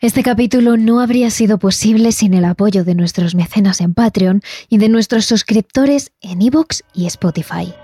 Este capítulo no habría sido posible sin el apoyo de nuestros mecenas en Patreon y de nuestros suscriptores en iVoox y Spotify.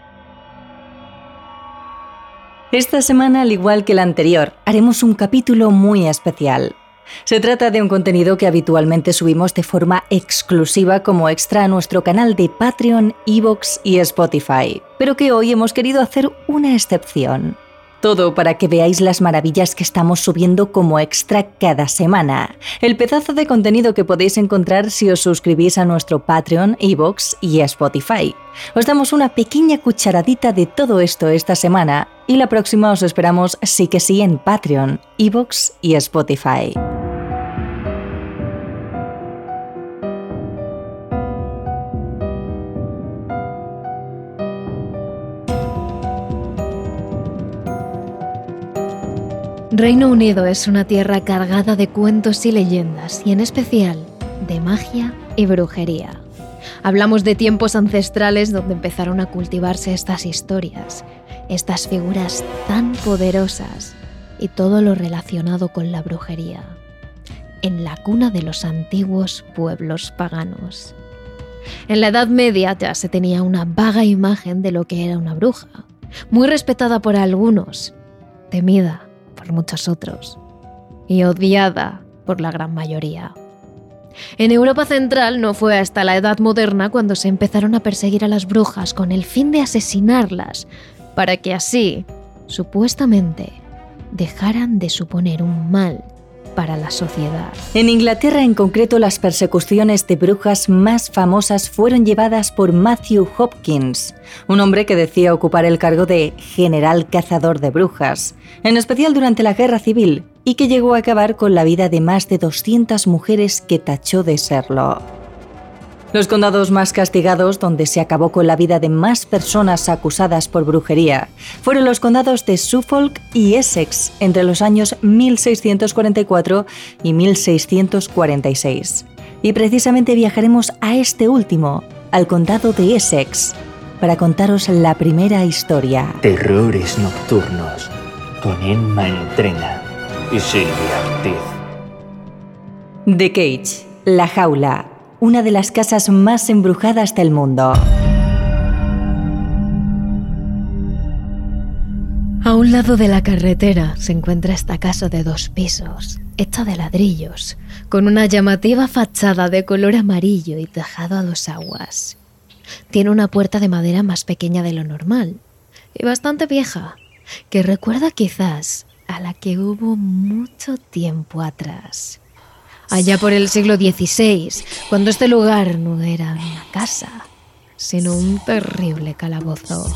Esta semana, al igual que la anterior, haremos un capítulo muy especial. Se trata de un contenido que habitualmente subimos de forma exclusiva como extra a nuestro canal de Patreon, iVoox y Spotify, pero que hoy hemos querido hacer una excepción. Todo para que veáis las maravillas que estamos subiendo como extra cada semana. El pedazo de contenido que podéis encontrar si os suscribís a nuestro Patreon, Evox y Spotify. Os damos una pequeña cucharadita de todo esto esta semana y la próxima os esperamos sí que sí en Patreon, Evox y Spotify. Reino Unido es una tierra cargada de cuentos y leyendas, y en especial de magia y brujería. Hablamos de tiempos ancestrales donde empezaron a cultivarse estas historias, estas figuras tan poderosas y todo lo relacionado con la brujería, en la cuna de los antiguos pueblos paganos. En la Edad Media ya se tenía una vaga imagen de lo que era una bruja, muy respetada por algunos, temida por muchos otros y odiada por la gran mayoría. En Europa Central no fue hasta la Edad Moderna cuando se empezaron a perseguir a las brujas con el fin de asesinarlas, para que así, supuestamente, dejaran de suponer un mal para la sociedad. En Inglaterra en concreto las persecuciones de brujas más famosas fueron llevadas por Matthew Hopkins, un hombre que decía ocupar el cargo de general cazador de brujas, en especial durante la Guerra Civil, y que llegó a acabar con la vida de más de 200 mujeres que tachó de serlo. Los condados más castigados, donde se acabó con la vida de más personas acusadas por brujería, fueron los condados de Suffolk y Essex entre los años 1644 y 1646. Y precisamente viajaremos a este último, al condado de Essex, para contaros la primera historia. Terrores nocturnos con Emma Entrena y Silvia Ortiz. The Cage, La Jaula, una de las casas más embrujadas del mundo. A un lado de la carretera se encuentra esta casa de dos pisos, hecha de ladrillos, con una llamativa fachada de color amarillo y tejado a dos aguas. Tiene una puerta de madera más pequeña de lo normal y bastante vieja, que recuerda quizás a la que hubo mucho tiempo atrás allá por el siglo XVI, cuando este lugar no era una casa, sino un terrible calabozo.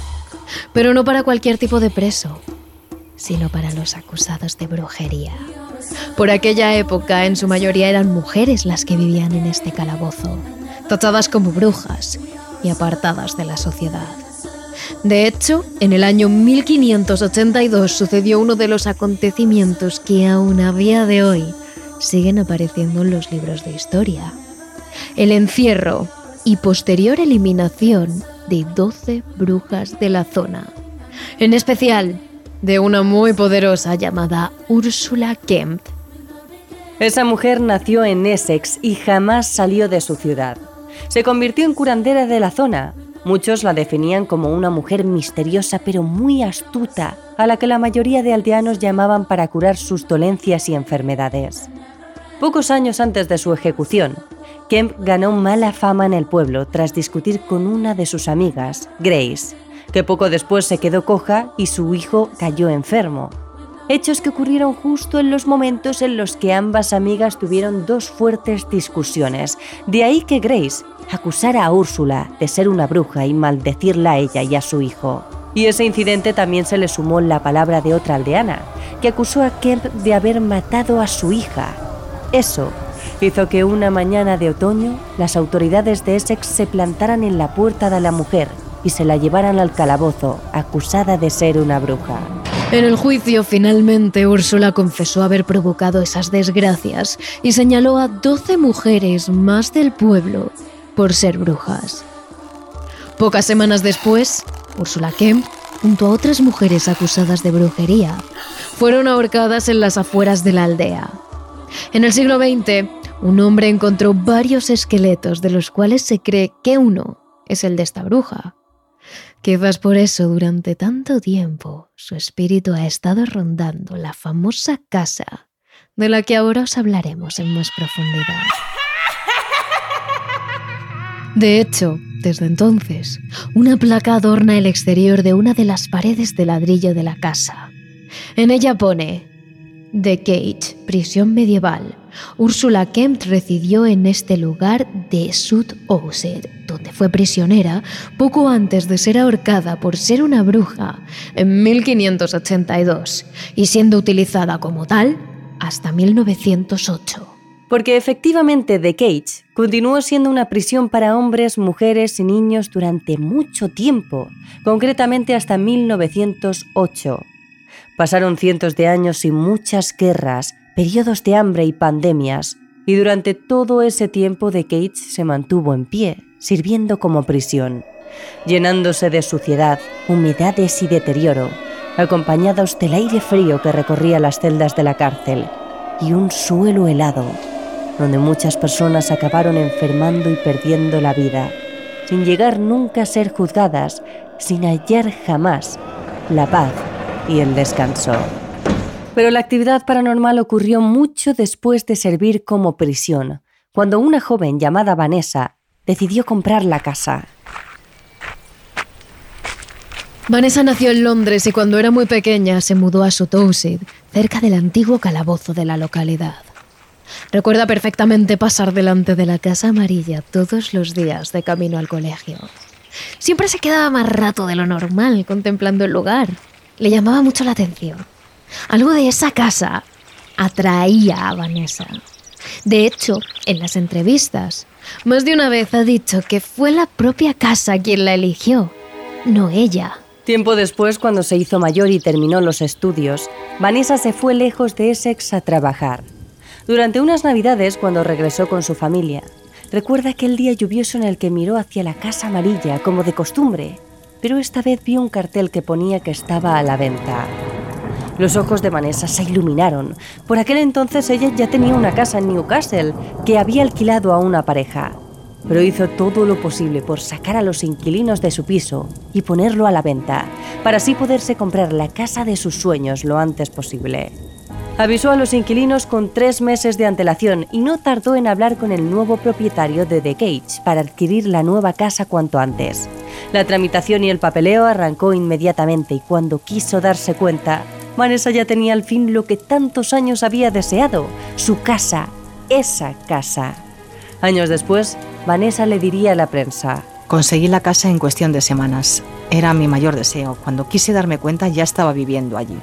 Pero no para cualquier tipo de preso, sino para los acusados de brujería. Por aquella época, en su mayoría eran mujeres las que vivían en este calabozo, tachadas como brujas y apartadas de la sociedad. De hecho, en el año 1582 sucedió uno de los acontecimientos que aún a día de hoy siguen apareciendo en los libros de historia. El encierro y posterior eliminación de 12 brujas de la zona. En especial de una muy poderosa llamada Úrsula Kemp. Esa mujer nació en Essex y jamás salió de su ciudad. Se convirtió en curandera de la zona. Muchos la definían como una mujer misteriosa pero muy astuta, a la que la mayoría de aldeanos llamaban para curar sus dolencias y enfermedades. Pocos años antes de su ejecución, Kemp ganó mala fama en el pueblo tras discutir con una de sus amigas, Grace, que poco después se quedó coja y su hijo cayó enfermo. Hechos que ocurrieron justo en los momentos en los que ambas amigas tuvieron dos fuertes discusiones. De ahí que Grace acusara a Úrsula de ser una bruja y maldecirla a ella y a su hijo. Y ese incidente también se le sumó la palabra de otra aldeana, que acusó a Kemp de haber matado a su hija eso hizo que una mañana de otoño las autoridades de Essex se plantaran en la puerta de la mujer y se la llevaran al calabozo, acusada de ser una bruja. En el juicio, finalmente, Úrsula confesó haber provocado esas desgracias y señaló a 12 mujeres más del pueblo por ser brujas. Pocas semanas después, Úrsula Kemp, junto a otras mujeres acusadas de brujería, fueron ahorcadas en las afueras de la aldea. En el siglo XX, un hombre encontró varios esqueletos de los cuales se cree que uno es el de esta bruja. Quizás por eso durante tanto tiempo su espíritu ha estado rondando la famosa casa de la que ahora os hablaremos en más profundidad. De hecho, desde entonces, una placa adorna el exterior de una de las paredes de ladrillo de la casa. En ella pone The Cage, prisión medieval. Úrsula Kemp residió en este lugar de Sud Oused, donde fue prisionera poco antes de ser ahorcada por ser una bruja en 1582 y siendo utilizada como tal hasta 1908. Porque efectivamente The Cage continuó siendo una prisión para hombres, mujeres y niños durante mucho tiempo, concretamente hasta 1908 Pasaron cientos de años y muchas guerras, periodos de hambre y pandemias, y durante todo ese tiempo The Cage se mantuvo en pie, sirviendo como prisión, llenándose de suciedad, humedades y deterioro, acompañados del aire frío que recorría las celdas de la cárcel y un suelo helado, donde muchas personas acabaron enfermando y perdiendo la vida, sin llegar nunca a ser juzgadas, sin hallar jamás la paz y el descanso. Pero la actividad paranormal ocurrió mucho después de servir como prisión, cuando una joven llamada Vanessa decidió comprar la casa. Vanessa nació en Londres y cuando era muy pequeña se mudó a Sutowsid, cerca del antiguo calabozo de la localidad. Recuerda perfectamente pasar delante de la casa amarilla todos los días de camino al colegio. Siempre se quedaba más rato de lo normal contemplando el lugar, le llamaba mucho la atención. Algo de esa casa atraía a Vanessa. De hecho, en las entrevistas, más de una vez ha dicho que fue la propia casa quien la eligió, no ella. Tiempo después, cuando se hizo mayor y terminó los estudios, Vanessa se fue lejos de Essex a trabajar. Durante unas navidades, cuando regresó con su familia, recuerda aquel día lluvioso en el que miró hacia la casa amarilla, como de costumbre, pero esta vez vio un cartel que ponía que estaba a la venta. Los ojos de Vanessa se iluminaron. Por aquel entonces ella ya tenía una casa en Newcastle que había alquilado a una pareja, pero hizo todo lo posible por sacar a los inquilinos de su piso y ponerlo a la venta, para así poderse comprar la casa de sus sueños lo antes posible. Avisó a los inquilinos con tres meses de antelación y no tardó en hablar con el nuevo propietario de The Cage para adquirir la nueva casa cuanto antes. La tramitación y el papeleo arrancó inmediatamente y cuando quiso darse cuenta, Vanessa ya tenía al fin lo que tantos años había deseado, su casa, esa casa. Años después, Vanessa le diría a la prensa, Conseguí la casa en cuestión de semanas. Era mi mayor deseo. Cuando quise darme cuenta ya estaba viviendo allí.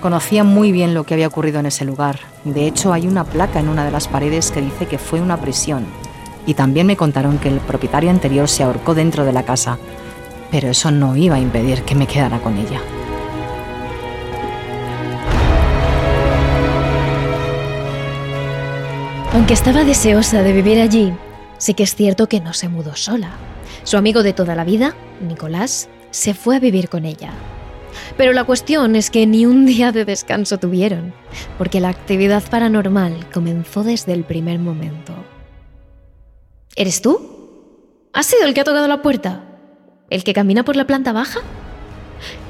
Conocía muy bien lo que había ocurrido en ese lugar. De hecho, hay una placa en una de las paredes que dice que fue una prisión. Y también me contaron que el propietario anterior se ahorcó dentro de la casa pero eso no iba a impedir que me quedara con ella. Aunque estaba deseosa de vivir allí, sí que es cierto que no se mudó sola. Su amigo de toda la vida, Nicolás, se fue a vivir con ella. Pero la cuestión es que ni un día de descanso tuvieron, porque la actividad paranormal comenzó desde el primer momento. ¿Eres tú? ¿Has sido el que ha tocado la puerta? ¿El que camina por la planta baja?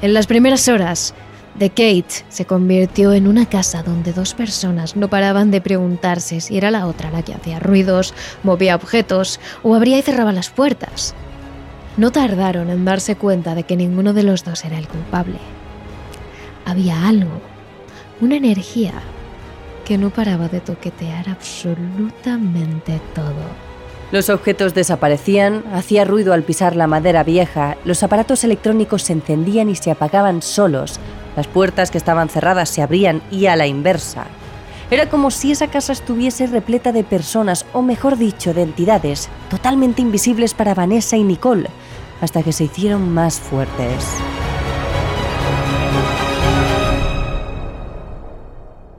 En las primeras horas, The Kate se convirtió en una casa donde dos personas no paraban de preguntarse si era la otra la que hacía ruidos, movía objetos o abría y cerraba las puertas. No tardaron en darse cuenta de que ninguno de los dos era el culpable. Había algo, una energía, que no paraba de toquetear absolutamente todo. Los objetos desaparecían, hacía ruido al pisar la madera vieja, los aparatos electrónicos se encendían y se apagaban solos, las puertas que estaban cerradas se abrían y a la inversa. Era como si esa casa estuviese repleta de personas, o mejor dicho, de entidades, totalmente invisibles para Vanessa y Nicole, hasta que se hicieron más fuertes.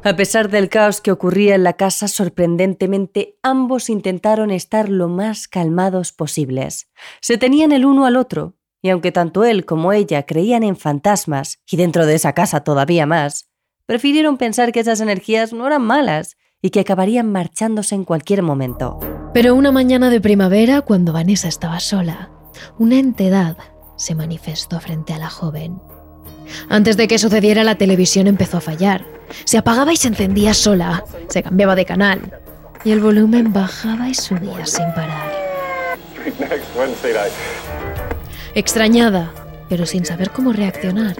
A pesar del caos que ocurría en la casa, sorprendentemente ambos intentaron estar lo más calmados posibles. Se tenían el uno al otro, y aunque tanto él como ella creían en fantasmas, y dentro de esa casa todavía más, prefirieron pensar que esas energías no eran malas y que acabarían marchándose en cualquier momento. Pero una mañana de primavera, cuando Vanessa estaba sola, una entidad se manifestó frente a la joven. Antes de que sucediera, la televisión empezó a fallar. Se apagaba y se encendía sola. Se cambiaba de canal. Y el volumen bajaba y subía sin parar. Extrañada, pero sin saber cómo reaccionar,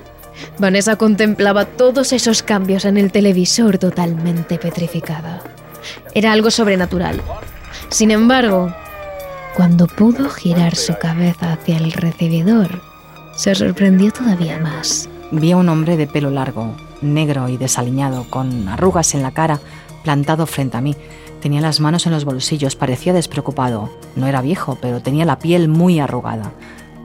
Vanessa contemplaba todos esos cambios en el televisor totalmente petrificada. Era algo sobrenatural. Sin embargo, cuando pudo girar su cabeza hacia el recibidor, se sorprendió todavía más. Vi a un hombre de pelo largo, negro y desaliñado, con arrugas en la cara, plantado frente a mí. Tenía las manos en los bolsillos, parecía despreocupado. No era viejo, pero tenía la piel muy arrugada.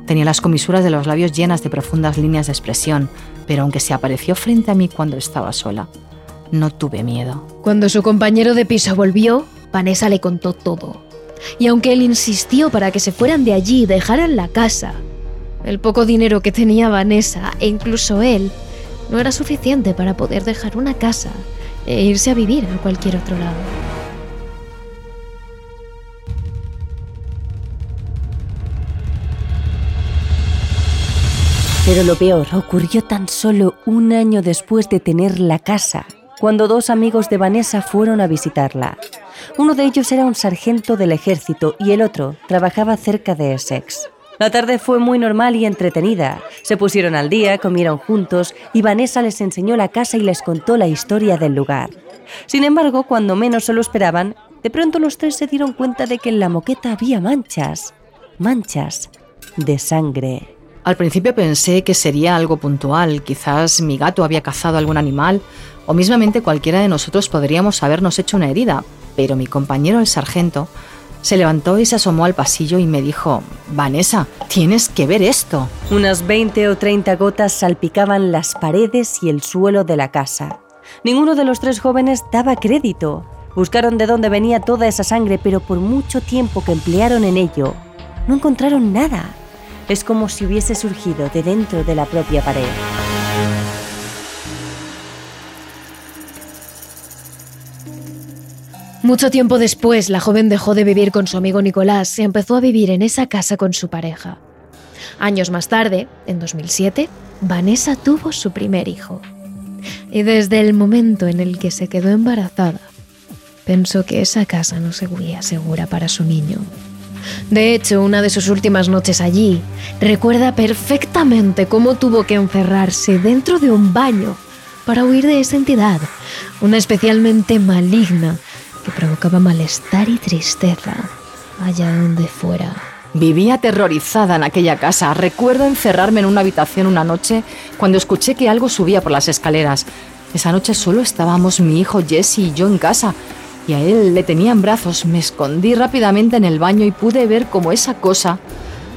Tenía las comisuras de los labios llenas de profundas líneas de expresión, pero aunque se apareció frente a mí cuando estaba sola, no tuve miedo. Cuando su compañero de piso volvió, Vanessa le contó todo. Y aunque él insistió para que se fueran de allí y dejaran la casa, el poco dinero que tenía Vanessa e incluso él no era suficiente para poder dejar una casa e irse a vivir a cualquier otro lado. Pero lo peor ocurrió tan solo un año después de tener la casa, cuando dos amigos de Vanessa fueron a visitarla. Uno de ellos era un sargento del ejército y el otro trabajaba cerca de Essex. La tarde fue muy normal y entretenida. Se pusieron al día, comieron juntos y Vanessa les enseñó la casa y les contó la historia del lugar. Sin embargo, cuando menos se lo esperaban, de pronto los tres se dieron cuenta de que en la moqueta había manchas. Manchas de sangre. Al principio pensé que sería algo puntual, quizás mi gato había cazado algún animal o mismamente cualquiera de nosotros podríamos habernos hecho una herida, pero mi compañero el sargento se levantó y se asomó al pasillo y me dijo, Vanessa, tienes que ver esto. Unas 20 o 30 gotas salpicaban las paredes y el suelo de la casa. Ninguno de los tres jóvenes daba crédito. Buscaron de dónde venía toda esa sangre, pero por mucho tiempo que emplearon en ello, no encontraron nada. Es como si hubiese surgido de dentro de la propia pared. Mucho tiempo después, la joven dejó de vivir con su amigo Nicolás y empezó a vivir en esa casa con su pareja. Años más tarde, en 2007, Vanessa tuvo su primer hijo. Y desde el momento en el que se quedó embarazada, pensó que esa casa no sería segura para su niño. De hecho, una de sus últimas noches allí, recuerda perfectamente cómo tuvo que encerrarse dentro de un baño para huir de esa entidad, una especialmente maligna que provocaba malestar y tristeza allá donde fuera. Vivía aterrorizada en aquella casa. Recuerdo encerrarme en una habitación una noche cuando escuché que algo subía por las escaleras. Esa noche solo estábamos mi hijo Jesse y yo en casa y a él le tenía en brazos. Me escondí rápidamente en el baño y pude ver cómo esa cosa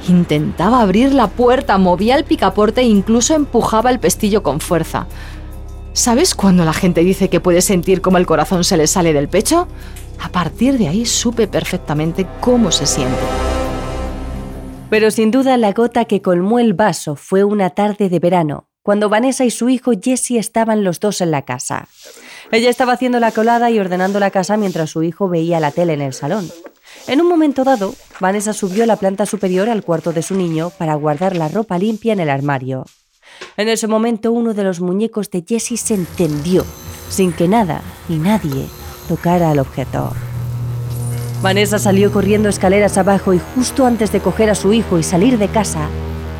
intentaba abrir la puerta, movía el picaporte e incluso empujaba el pestillo con fuerza. ¿Sabes cuando la gente dice que puede sentir cómo el corazón se le sale del pecho? A partir de ahí supe perfectamente cómo se siente. Pero sin duda la gota que colmó el vaso fue una tarde de verano, cuando Vanessa y su hijo Jesse estaban los dos en la casa. Ella estaba haciendo la colada y ordenando la casa mientras su hijo veía la tele en el salón. En un momento dado, Vanessa subió la planta superior al cuarto de su niño para guardar la ropa limpia en el armario. En ese momento uno de los muñecos de Jessie se encendió, sin que nada ni nadie tocara al objeto. Vanessa salió corriendo escaleras abajo y justo antes de coger a su hijo y salir de casa,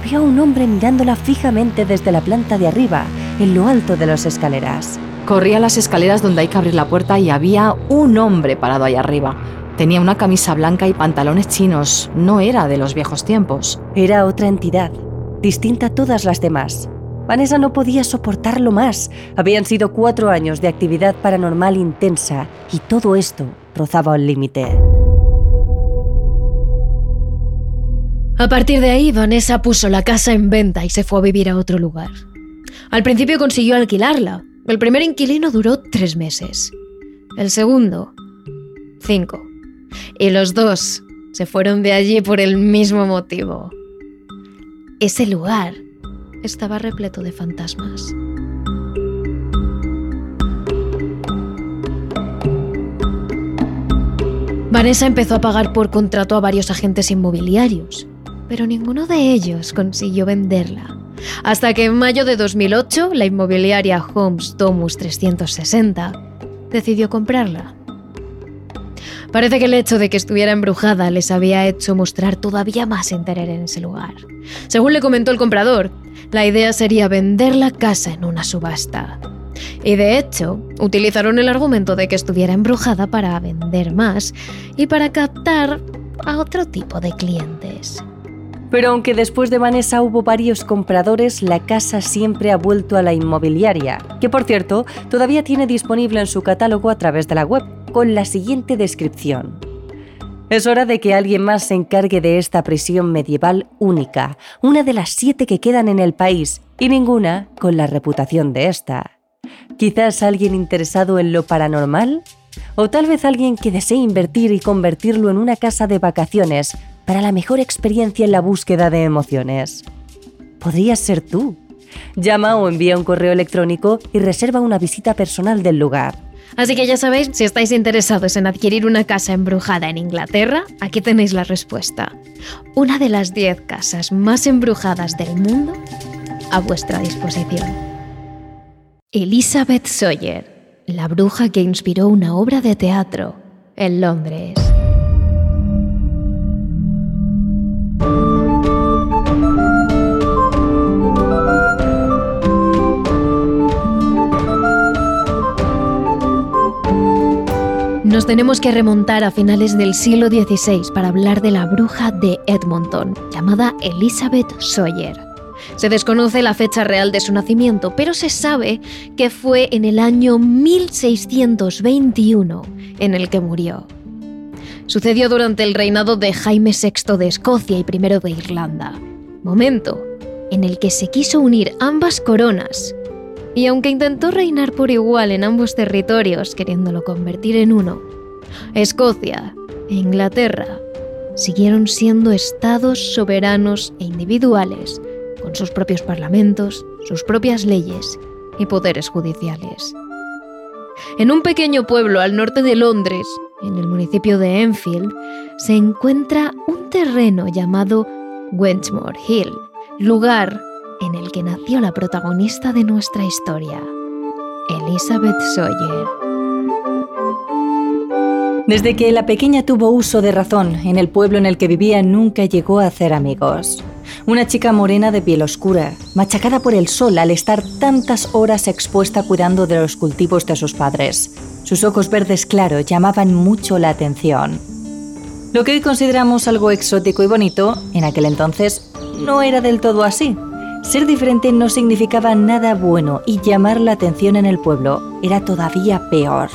vio a un hombre mirándola fijamente desde la planta de arriba, en lo alto de las escaleras. Corrí a las escaleras donde hay que abrir la puerta y había un hombre parado ahí arriba. Tenía una camisa blanca y pantalones chinos. No era de los viejos tiempos. Era otra entidad, distinta a todas las demás. Vanessa no podía soportarlo más. Habían sido cuatro años de actividad paranormal intensa y todo esto rozaba el límite. A partir de ahí, Vanessa puso la casa en venta y se fue a vivir a otro lugar. Al principio consiguió alquilarla. El primer inquilino duró tres meses. El segundo, cinco. Y los dos se fueron de allí por el mismo motivo. Ese lugar estaba repleto de fantasmas. Vanessa empezó a pagar por contrato a varios agentes inmobiliarios, pero ninguno de ellos consiguió venderla. Hasta que en mayo de 2008, la inmobiliaria Homes Domus 360 decidió comprarla. Parece que el hecho de que estuviera embrujada les había hecho mostrar todavía más interés en ese lugar. Según le comentó el comprador, la idea sería vender la casa en una subasta. Y de hecho, utilizaron el argumento de que estuviera embrujada para vender más y para captar a otro tipo de clientes. Pero aunque después de Vanessa hubo varios compradores, la casa siempre ha vuelto a la inmobiliaria, que por cierto todavía tiene disponible en su catálogo a través de la web, con la siguiente descripción. Es hora de que alguien más se encargue de esta prisión medieval única, una de las siete que quedan en el país, y ninguna con la reputación de esta. Quizás alguien interesado en lo paranormal, o tal vez alguien que desee invertir y convertirlo en una casa de vacaciones para la mejor experiencia en la búsqueda de emociones. Podrías ser tú. Llama o envía un correo electrónico y reserva una visita personal del lugar. Así que ya sabéis, si estáis interesados en adquirir una casa embrujada en Inglaterra, aquí tenéis la respuesta. Una de las 10 casas más embrujadas del mundo a vuestra disposición. Elizabeth Sawyer, la bruja que inspiró una obra de teatro en Londres. Tenemos que remontar a finales del siglo XVI para hablar de la bruja de Edmonton, llamada Elizabeth Sawyer. Se desconoce la fecha real de su nacimiento, pero se sabe que fue en el año 1621 en el que murió. Sucedió durante el reinado de Jaime VI de Escocia y I de Irlanda, momento en el que se quiso unir ambas coronas y aunque intentó reinar por igual en ambos territorios, queriéndolo convertir en uno, Escocia e Inglaterra siguieron siendo estados soberanos e individuales, con sus propios parlamentos, sus propias leyes y poderes judiciales. En un pequeño pueblo al norte de Londres, en el municipio de Enfield, se encuentra un terreno llamado Wenchmore Hill, lugar en el que nació la protagonista de nuestra historia, Elizabeth Sawyer. Desde que la pequeña tuvo uso de razón, en el pueblo en el que vivía nunca llegó a hacer amigos. Una chica morena de piel oscura, machacada por el sol al estar tantas horas expuesta cuidando de los cultivos de sus padres. Sus ojos verdes claros llamaban mucho la atención. Lo que hoy consideramos algo exótico y bonito, en aquel entonces no era del todo así. Ser diferente no significaba nada bueno y llamar la atención en el pueblo era todavía peor.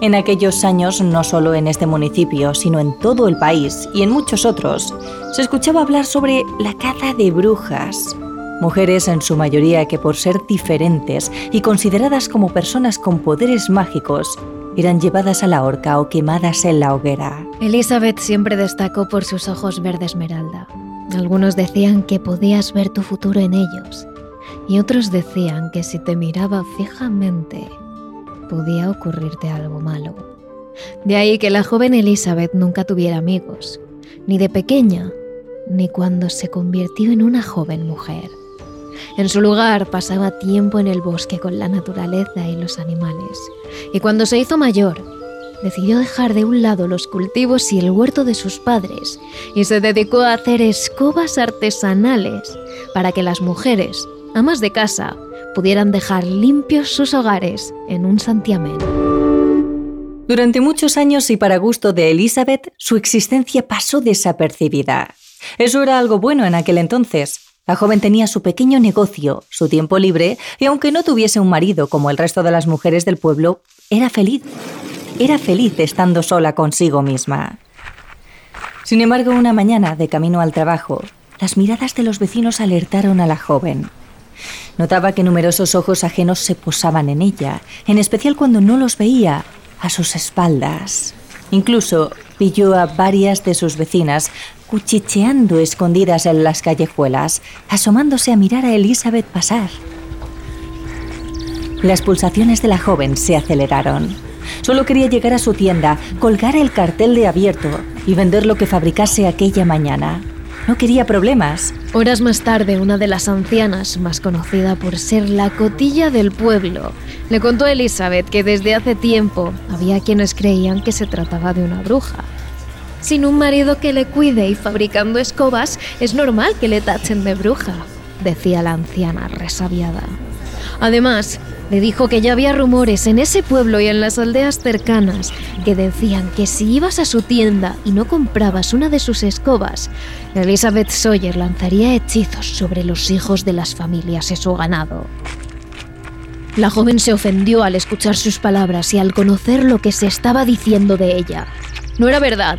En aquellos años, no solo en este municipio, sino en todo el país y en muchos otros, se escuchaba hablar sobre la caza de brujas. Mujeres en su mayoría que por ser diferentes y consideradas como personas con poderes mágicos, eran llevadas a la horca o quemadas en la hoguera. Elizabeth siempre destacó por sus ojos verde esmeralda. Algunos decían que podías ver tu futuro en ellos y otros decían que si te miraba fijamente podía ocurrirte algo malo. De ahí que la joven Elizabeth nunca tuviera amigos, ni de pequeña, ni cuando se convirtió en una joven mujer. En su lugar pasaba tiempo en el bosque con la naturaleza y los animales, y cuando se hizo mayor, decidió dejar de un lado los cultivos y el huerto de sus padres y se dedicó a hacer escobas artesanales para que las mujeres, amas de casa, pudieran dejar limpios sus hogares en un santiamén. Durante muchos años y para gusto de Elizabeth, su existencia pasó desapercibida. Eso era algo bueno en aquel entonces. La joven tenía su pequeño negocio, su tiempo libre, y aunque no tuviese un marido como el resto de las mujeres del pueblo, era feliz era feliz estando sola consigo misma. Sin embargo, una mañana, de camino al trabajo, las miradas de los vecinos alertaron a la joven. Notaba que numerosos ojos ajenos se posaban en ella, en especial cuando no los veía a sus espaldas. Incluso pilló a varias de sus vecinas cuchicheando escondidas en las callejuelas, asomándose a mirar a Elizabeth pasar. Las pulsaciones de la joven se aceleraron. Solo quería llegar a su tienda, colgar el cartel de abierto y vender lo que fabricase aquella mañana. No quería problemas. Horas más tarde, una de las ancianas, más conocida por ser la cotilla del pueblo, le contó a Elizabeth que desde hace tiempo había quienes creían que se trataba de una bruja. Sin un marido que le cuide y fabricando escobas, es normal que le tachen de bruja, decía la anciana resabiada. Además, le dijo que ya había rumores en ese pueblo y en las aldeas cercanas que decían que si ibas a su tienda y no comprabas una de sus escobas, Elizabeth Sawyer lanzaría hechizos sobre los hijos de las familias y su ganado. La joven se ofendió al escuchar sus palabras y al conocer lo que se estaba diciendo de ella. No era verdad.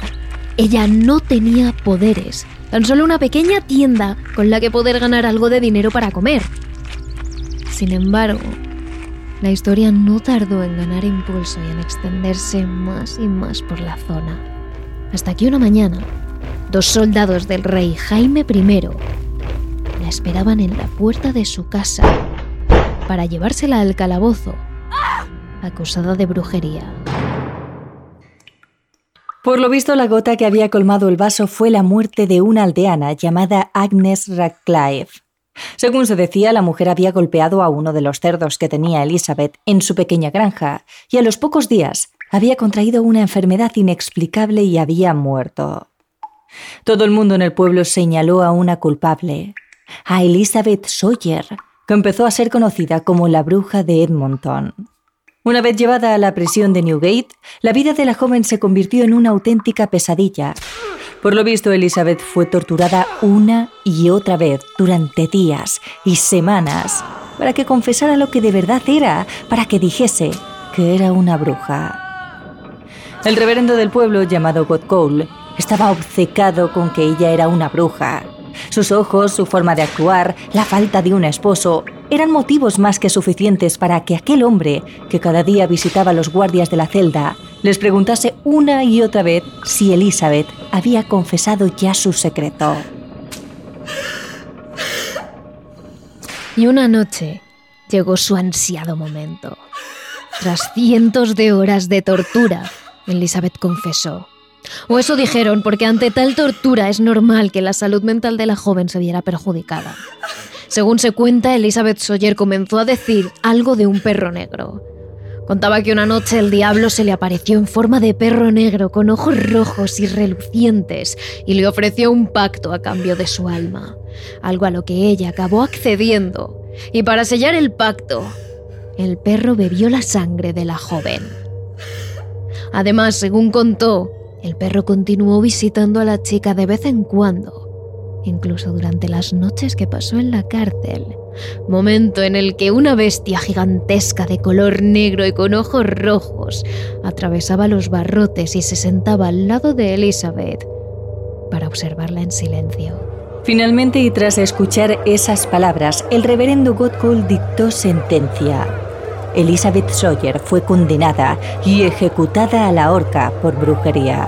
Ella no tenía poderes, tan solo una pequeña tienda con la que poder ganar algo de dinero para comer. Sin embargo, la historia no tardó en ganar impulso y en extenderse más y más por la zona. Hasta que una mañana, dos soldados del rey Jaime I la esperaban en la puerta de su casa para llevársela al calabozo, acusada de brujería. Por lo visto, la gota que había colmado el vaso fue la muerte de una aldeana llamada Agnes Radcliffe. Según se decía, la mujer había golpeado a uno de los cerdos que tenía Elizabeth en su pequeña granja y a los pocos días había contraído una enfermedad inexplicable y había muerto. Todo el mundo en el pueblo señaló a una culpable, a Elizabeth Sawyer, que empezó a ser conocida como la bruja de Edmonton. Una vez llevada a la prisión de Newgate, la vida de la joven se convirtió en una auténtica pesadilla, por lo visto, Elizabeth fue torturada una y otra vez durante días y semanas para que confesara lo que de verdad era, para que dijese que era una bruja. El reverendo del pueblo, llamado Cole, estaba obcecado con que ella era una bruja. Sus ojos, su forma de actuar, la falta de un esposo, eran motivos más que suficientes para que aquel hombre, que cada día visitaba a los guardias de la celda, les preguntase una y otra vez si Elizabeth había confesado ya su secreto. Y una noche llegó su ansiado momento. Tras cientos de horas de tortura, Elizabeth confesó. O eso dijeron, porque ante tal tortura es normal que la salud mental de la joven se viera perjudicada. Según se cuenta, Elizabeth Sawyer comenzó a decir algo de un perro negro. Contaba que una noche el diablo se le apareció en forma de perro negro con ojos rojos y relucientes y le ofreció un pacto a cambio de su alma, algo a lo que ella acabó accediendo. Y para sellar el pacto, el perro bebió la sangre de la joven. Además, según contó, el perro continuó visitando a la chica de vez en cuando incluso durante las noches que pasó en la cárcel, momento en el que una bestia gigantesca de color negro y con ojos rojos atravesaba los barrotes y se sentaba al lado de Elizabeth para observarla en silencio. Finalmente, y tras escuchar esas palabras, el reverendo Godcool dictó sentencia. Elizabeth Sawyer fue condenada y ejecutada a la horca por brujería.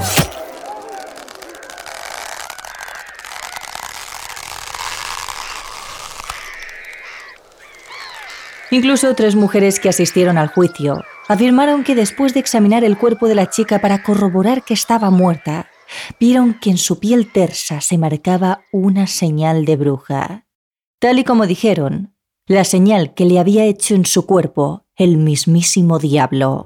Incluso tres mujeres que asistieron al juicio afirmaron que después de examinar el cuerpo de la chica para corroborar que estaba muerta, vieron que en su piel tersa se marcaba una señal de bruja. Tal y como dijeron, la señal que le había hecho en su cuerpo el mismísimo diablo.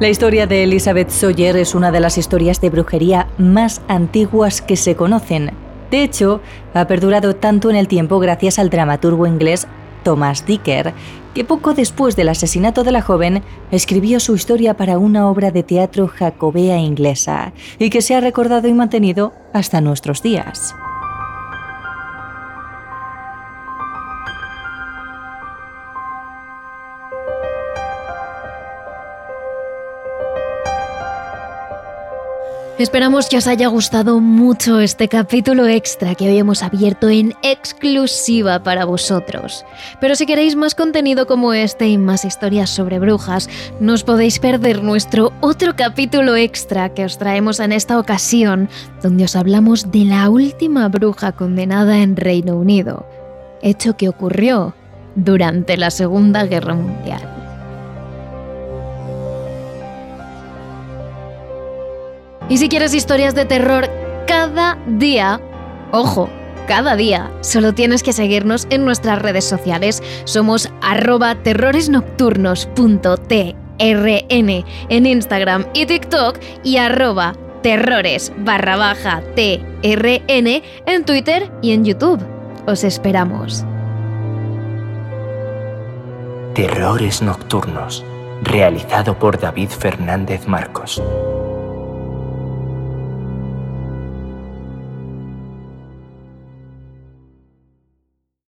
La historia de Elizabeth Sawyer es una de las historias de brujería más antiguas que se conocen de hecho, ha perdurado tanto en el tiempo gracias al dramaturgo inglés Thomas Dicker, que poco después del asesinato de la joven escribió su historia para una obra de teatro jacobea inglesa y que se ha recordado y mantenido hasta nuestros días. Esperamos que os haya gustado mucho este capítulo extra que hoy hemos abierto en exclusiva para vosotros. Pero si queréis más contenido como este y más historias sobre brujas, no os podéis perder nuestro otro capítulo extra que os traemos en esta ocasión, donde os hablamos de la última bruja condenada en Reino Unido, hecho que ocurrió durante la Segunda Guerra Mundial. Y si quieres historias de terror cada día, ojo, cada día. Solo tienes que seguirnos en nuestras redes sociales. Somos arroba terroresnocturnos.trn en Instagram y TikTok y arroba terrores barra baja TRN en Twitter y en YouTube. Os esperamos. Terrores Nocturnos, realizado por David Fernández Marcos.